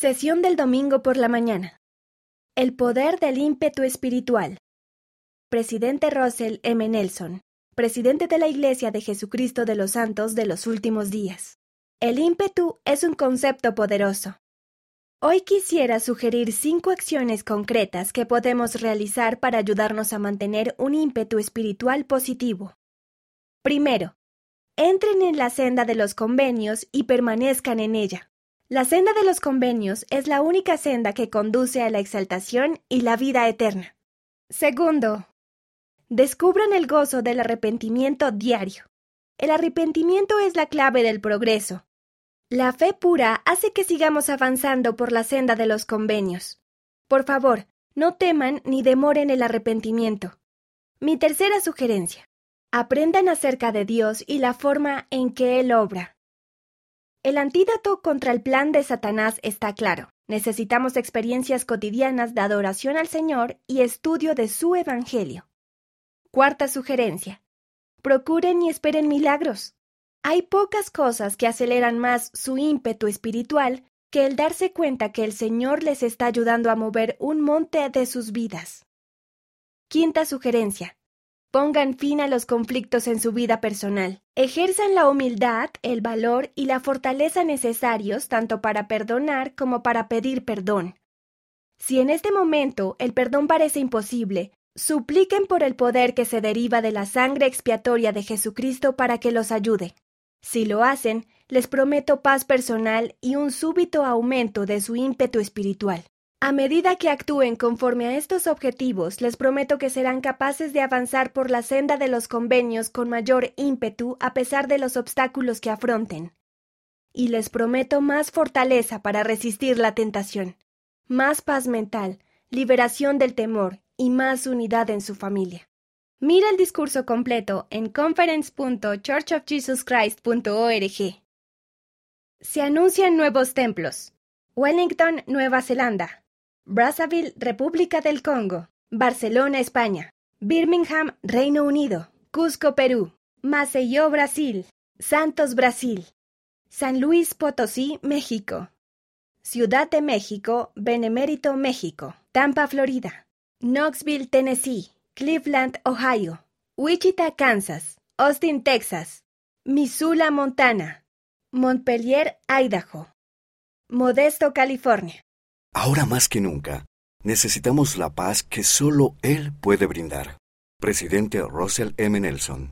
Sesión del domingo por la mañana. El poder del ímpetu espiritual. Presidente Russell M. Nelson, presidente de la Iglesia de Jesucristo de los Santos de los Últimos Días. El ímpetu es un concepto poderoso. Hoy quisiera sugerir cinco acciones concretas que podemos realizar para ayudarnos a mantener un ímpetu espiritual positivo. Primero, entren en la senda de los convenios y permanezcan en ella. La senda de los convenios es la única senda que conduce a la exaltación y la vida eterna. Segundo, descubran el gozo del arrepentimiento diario. El arrepentimiento es la clave del progreso. La fe pura hace que sigamos avanzando por la senda de los convenios. Por favor, no teman ni demoren el arrepentimiento. Mi tercera sugerencia. Aprendan acerca de Dios y la forma en que Él obra. El antídoto contra el plan de Satanás está claro. Necesitamos experiencias cotidianas de adoración al Señor y estudio de su Evangelio. Cuarta sugerencia. Procuren y esperen milagros. Hay pocas cosas que aceleran más su ímpetu espiritual que el darse cuenta que el Señor les está ayudando a mover un monte de sus vidas. Quinta sugerencia. Pongan fin a los conflictos en su vida personal. Ejerzan la humildad, el valor y la fortaleza necesarios tanto para perdonar como para pedir perdón. Si en este momento el perdón parece imposible, supliquen por el poder que se deriva de la sangre expiatoria de Jesucristo para que los ayude. Si lo hacen, les prometo paz personal y un súbito aumento de su ímpetu espiritual. A medida que actúen conforme a estos objetivos, les prometo que serán capaces de avanzar por la senda de los convenios con mayor ímpetu a pesar de los obstáculos que afronten. Y les prometo más fortaleza para resistir la tentación, más paz mental, liberación del temor y más unidad en su familia. Mira el discurso completo en conference.churchofjesuschrist.org. Se anuncian nuevos templos. Wellington, Nueva Zelanda. Brazzaville, República del Congo. Barcelona, España. Birmingham, Reino Unido. Cusco, Perú. Maceió, Brasil. Santos, Brasil. San Luis Potosí, México. Ciudad de México, Benemérito, México. Tampa, Florida. Knoxville, Tennessee. Cleveland, Ohio, Wichita, Kansas, Austin, Texas, Missoula, Montana, Montpelier, Idaho, Modesto, California. Ahora más que nunca, necesitamos la paz que solo Él puede brindar. Presidente Russell M. Nelson